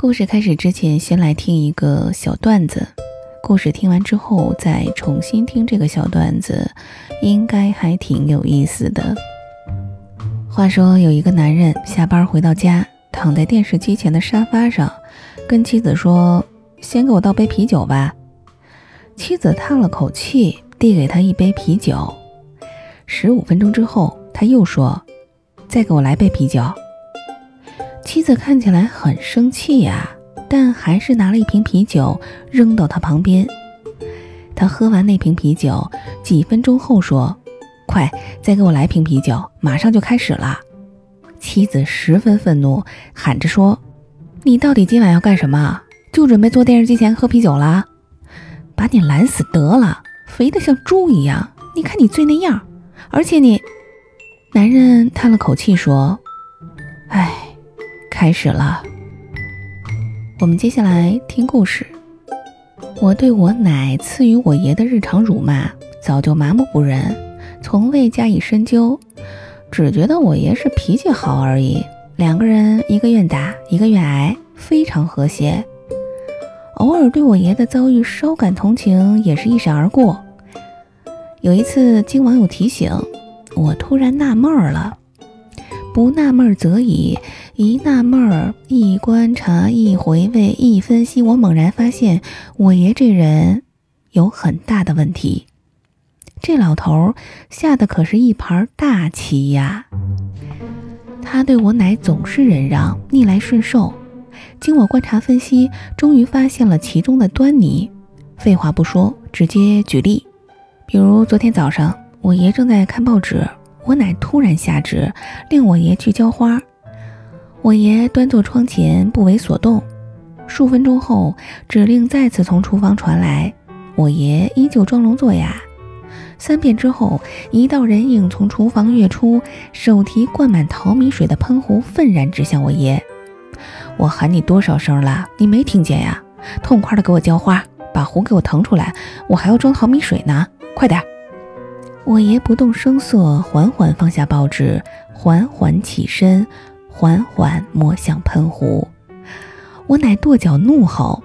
故事开始之前，先来听一个小段子。故事听完之后，再重新听这个小段子，应该还挺有意思的。话说，有一个男人下班回到家，躺在电视机前的沙发上，跟妻子说：“先给我倒杯啤酒吧。”妻子叹了口气，递给他一杯啤酒。十五分钟之后，他又说：“再给我来杯啤酒。”妻子看起来很生气呀，但还是拿了一瓶啤酒扔到他旁边。他喝完那瓶啤酒，几分钟后说：“快，再给我来瓶啤酒，马上就开始了。”妻子十分愤怒，喊着说：“你到底今晚要干什么？就准备坐电视机前喝啤酒啦？把你懒死得了，肥得像猪一样！你看你醉那样，而且你……”男人叹了口气说：“唉。”开始了，我们接下来听故事。我对我奶赐予我爷的日常辱骂早就麻木不仁，从未加以深究，只觉得我爷是脾气好而已。两个人一个愿打，一个愿挨，非常和谐。偶尔对我爷的遭遇稍感同情，也是一闪而过。有一次经网友提醒，我突然纳闷了。不纳闷则已，一纳闷儿，一观察，一回味，一分析，我猛然发现，我爷这人有很大的问题。这老头下的可是一盘大棋呀！他对我奶总是忍让，逆来顺受。经我观察分析，终于发现了其中的端倪。废话不说，直接举例。比如昨天早上，我爷正在看报纸。我奶突然下旨，令我爷去浇花。我爷端坐窗前，不为所动。数分钟后，指令再次从厨房传来，我爷依旧装聋作哑。三遍之后，一道人影从厨房跃出，手提灌满淘米水的喷壶，愤然指向我爷。我喊你多少声了，你没听见呀？痛快的给我浇花，把壶给我腾出来，我还要装淘米水呢，快点！我爷不动声色，缓缓放下报纸，缓缓起身，缓缓摸向喷壶。我奶跺脚怒吼：“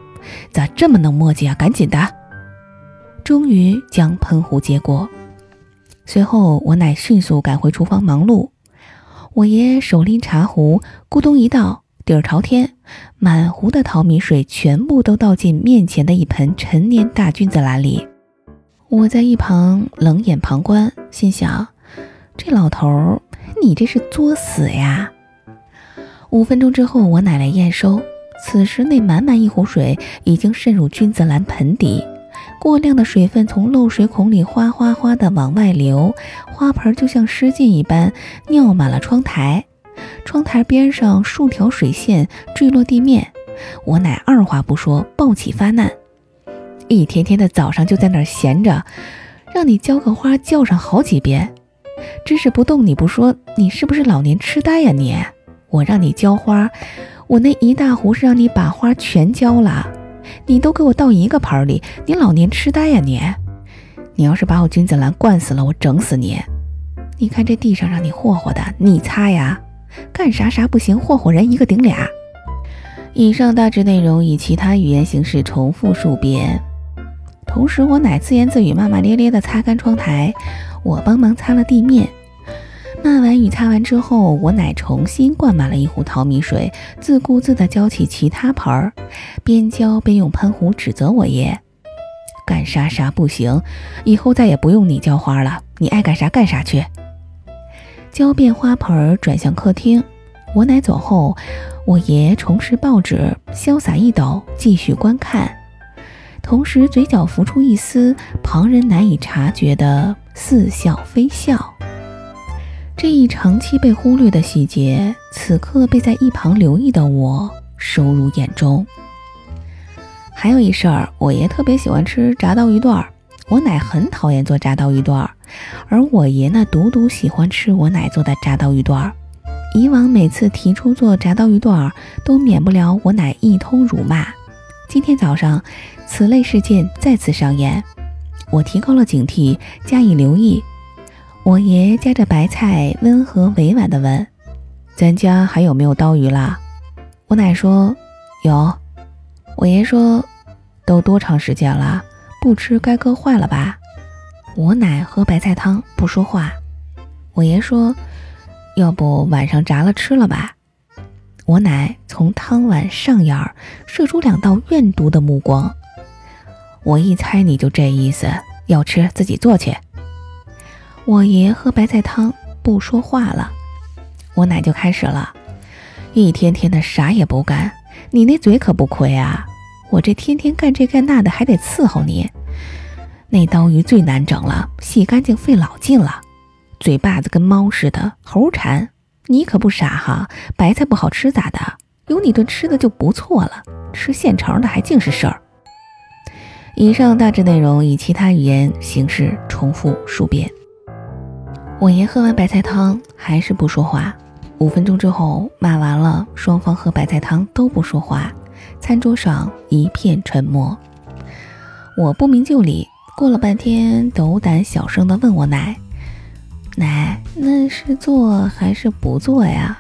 咋这么能磨叽啊？赶紧的！”终于将喷壶接过。随后，我奶迅速赶回厨房忙碌。我爷手拎茶壶，咕咚一倒，底儿朝天，满壶的淘米水全部都倒进面前的一盆陈年大菌子篮里。我在一旁冷眼旁观，心想：这老头儿，你这是作死呀！五分钟之后，我奶来验收，此时那满满一壶水已经渗入君子兰盆底，过量的水分从漏水孔里哗哗哗的往外流，花盆就像失禁一般，尿满了窗台，窗台边上数条水线坠落地面。我奶二话不说，抱起发难。一天天的早上就在那儿闲着，让你浇个花叫上好几遍，只是不动你不说，你是不是老年痴呆呀你？我让你浇花，我那一大壶是让你把花全浇了，你都给我倒一个盆里，你老年痴呆呀你？你要是把我君子兰灌死了，我整死你！你看这地上让你霍霍的，你擦呀？干啥啥不行，霍霍人一个顶俩。以上大致内容以其他语言形式重复数遍。同时，我奶自言自语、骂骂咧咧地擦干窗台，我帮忙擦了地面。骂完与擦完之后，我奶重新灌满了一壶淘米水，自顾自地浇起其他盆儿，边浇边用喷壶指责我爷：“干啥啥不行，以后再也不用你浇花了，你爱干啥干啥去。”浇遍花盆儿，转向客厅。我奶走后，我爷重拾报纸，潇洒一抖，继续观看。同时，嘴角浮出一丝旁人难以察觉的似笑非笑。这一长期被忽略的细节，此刻被在一旁留意的我收入眼中。还有一事儿，我爷特别喜欢吃炸刀鱼段儿，我奶很讨厌做炸刀鱼段儿，而我爷呢，独独喜欢吃我奶做的炸刀鱼段儿。以往每次提出做炸刀鱼段儿，都免不了我奶一通辱骂。今天早上。此类事件再次上演，我提高了警惕，加以留意。我爷夹着白菜，温和委婉地问：“咱家还有没有刀鱼啦？”我奶说：“有。我爷说，都多长时间了，不吃该割坏了吧？我奶喝白菜汤不说话。我爷说，要不晚上炸了吃了吧？我奶从汤碗上沿儿射出两道怨毒的目光。我一猜你就这意思，要吃自己做去。我爷喝白菜汤不说话了，我奶就开始了，一天天的啥也不干，你那嘴可不亏啊！我这天天干这干那的，还得伺候你。那刀鱼最难整了，洗干净费老劲了，嘴巴子跟猫似的，猴馋。你可不傻哈，白菜不好吃咋的？有你顿吃的就不错了，吃现成的还净是事儿。以上大致内容以其他语言形式重复数遍。我爷喝完白菜汤还是不说话，五分钟之后骂完了，双方喝白菜汤都不说话，餐桌上一片沉默。我不明就里，过了半天，斗胆小声的问我奶。奶，那是做还是不做呀？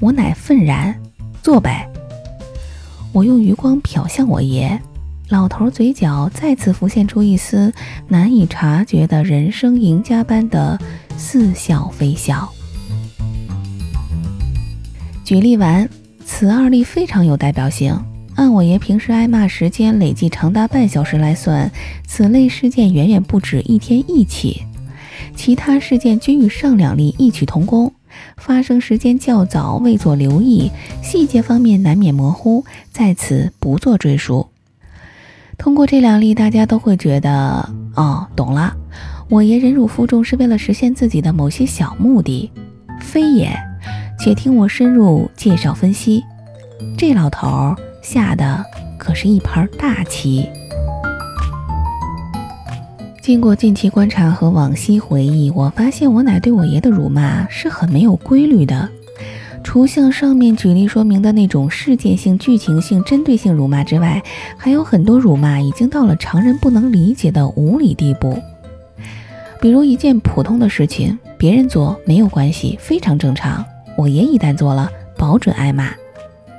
我奶愤然，做呗。我用余光瞟向我爷，老头嘴角再次浮现出一丝难以察觉的人生赢家般的似笑非笑。举例完，此二例非常有代表性。按我爷平时挨骂时间累计长达半小时来算，此类事件远远不止一天一起。其他事件均与上两例异曲同工，发生时间较早，未作留意，细节方面难免模糊，在此不做赘述。通过这两例，大家都会觉得，哦，懂了。我爷忍辱负重是为了实现自己的某些小目的，非也？且听我深入介绍分析。这老头下的可是一盘大棋。经过近期观察和往昔回忆，我发现我奶对我爷的辱骂是很没有规律的。除像上面举例说明的那种事件性、剧情性、针对性辱骂之外，还有很多辱骂已经到了常人不能理解的无理地步。比如一件普通的事情，别人做没有关系，非常正常；我爷一旦做了，保准挨骂。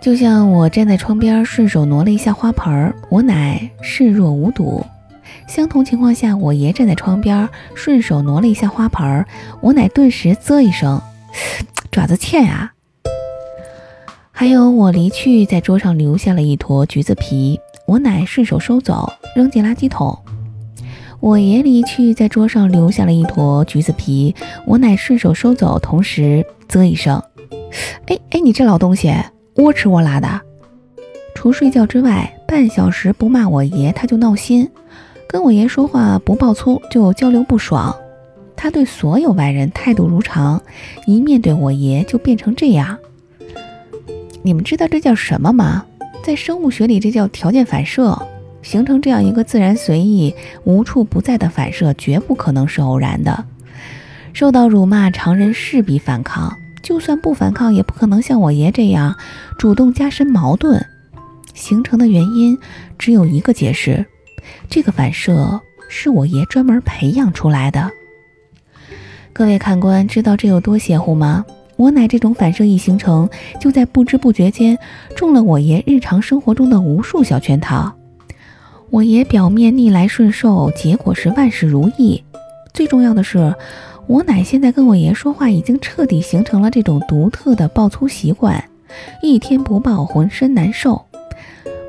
就像我站在窗边顺手挪了一下花盆，我奶视若无睹。相同情况下，我爷站在窗边，顺手挪了一下花盆儿，我奶顿时啧一声，爪子欠呀。还有我离去，在桌上留下了一坨橘子皮，我奶顺手收走，扔进垃圾桶。我爷离去，在桌上留下了一坨橘子皮，我奶顺手收走，同时啧一声，哎哎，你这老东西，窝吃窝拉的。除睡觉之外，半小时不骂我爷，他就闹心。跟我爷说话不爆粗就交流不爽，他对所有外人态度如常，一面对我爷就变成这样。你们知道这叫什么吗？在生物学里，这叫条件反射。形成这样一个自然随意、无处不在的反射，绝不可能是偶然的。受到辱骂，常人势必反抗，就算不反抗，也不可能像我爷这样主动加深矛盾。形成的原因只有一个解释。这个反射是我爷专门培养出来的。各位看官，知道这有多邪乎吗？我奶这种反射一形成，就在不知不觉间中了我爷日常生活中的无数小圈套。我爷表面逆来顺受，结果是万事如意。最重要的是，我奶现在跟我爷说话，已经彻底形成了这种独特的爆粗习惯，一天不爆，浑身难受。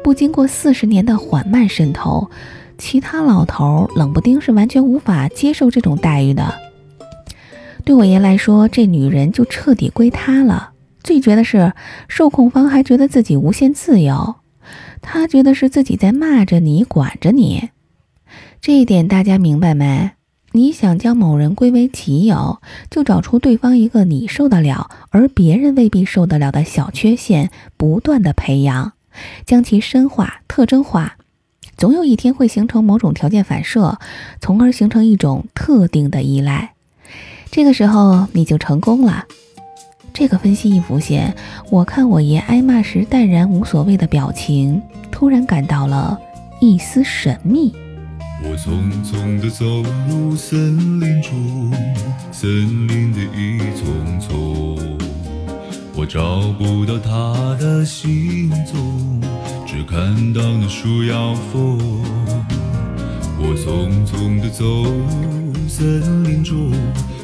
不经过四十年的缓慢渗透，其他老头冷不丁是完全无法接受这种待遇的。对我爷来说，这女人就彻底归他了。最绝的是，受控方还觉得自己无限自由，他觉得是自己在骂着你，管着你。这一点大家明白没？你想将某人归为己有，就找出对方一个你受得了，而别人未必受得了的小缺陷，不断的培养。将其深化、特征化，总有一天会形成某种条件反射，从而形成一种特定的依赖。这个时候你就成功了。这个分析一浮现，我看我爷挨骂时淡然无所谓的表情，突然感到了一丝神秘。我匆匆地走入森林中，森林的一丛丛。我找不到他的行踪，只看到那树摇风。我匆匆地走入森林中，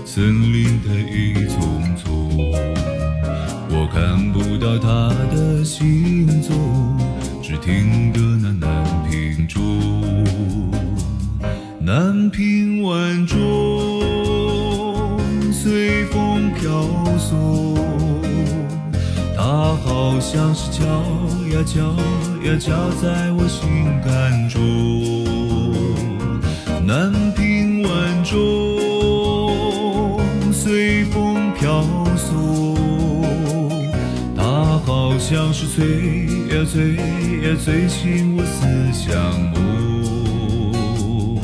森林太一丛丛，我看不到他的行踪，只听得那南屏钟，南屏晚钟随风飘送。它好像是敲呀敲呀敲在我心坎中，南屏晚钟随风飘送，它好像是催呀催呀催醒我思乡梦，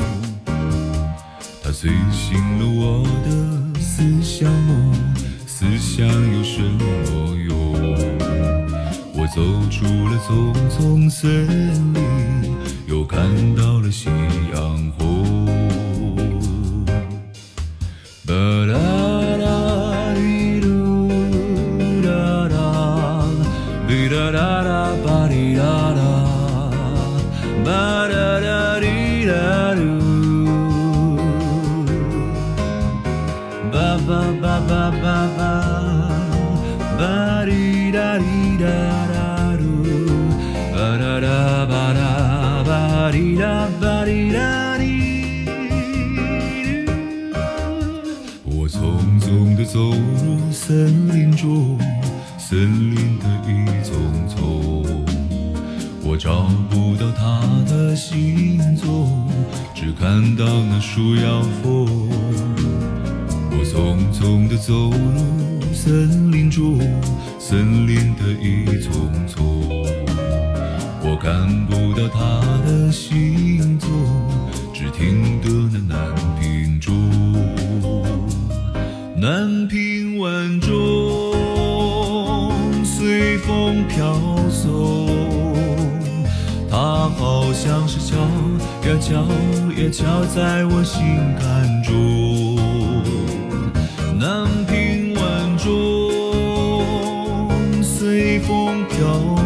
它催醒了我的思乡梦，思乡出了丛丛森林，又看到了夕阳红。吧啦啦哩噜啦啦，哩啦啦啦吧哩啦啦，吧啦啦哩啦噜，吧吧吧吧吧吧，啦吧哩啦吧哩啦。我匆匆地走入森林中，森林的一丛丛，我找不到他的行踪，只看到那树摇风。我匆匆地走入森林中，森林的一丛丛，我看不到他的行踪，只听得那南屏钟，南屏晚钟随风飘送，它好像是敲呀敲呀敲在我心坎中。南屏晚钟随风飘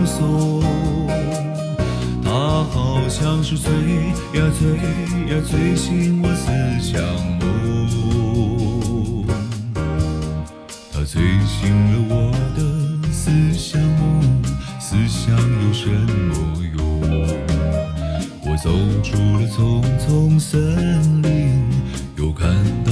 送，像是催呀催呀催醒我思乡梦，它催醒了我的思乡梦，思乡有什么用？我走出了丛丛森林，又看。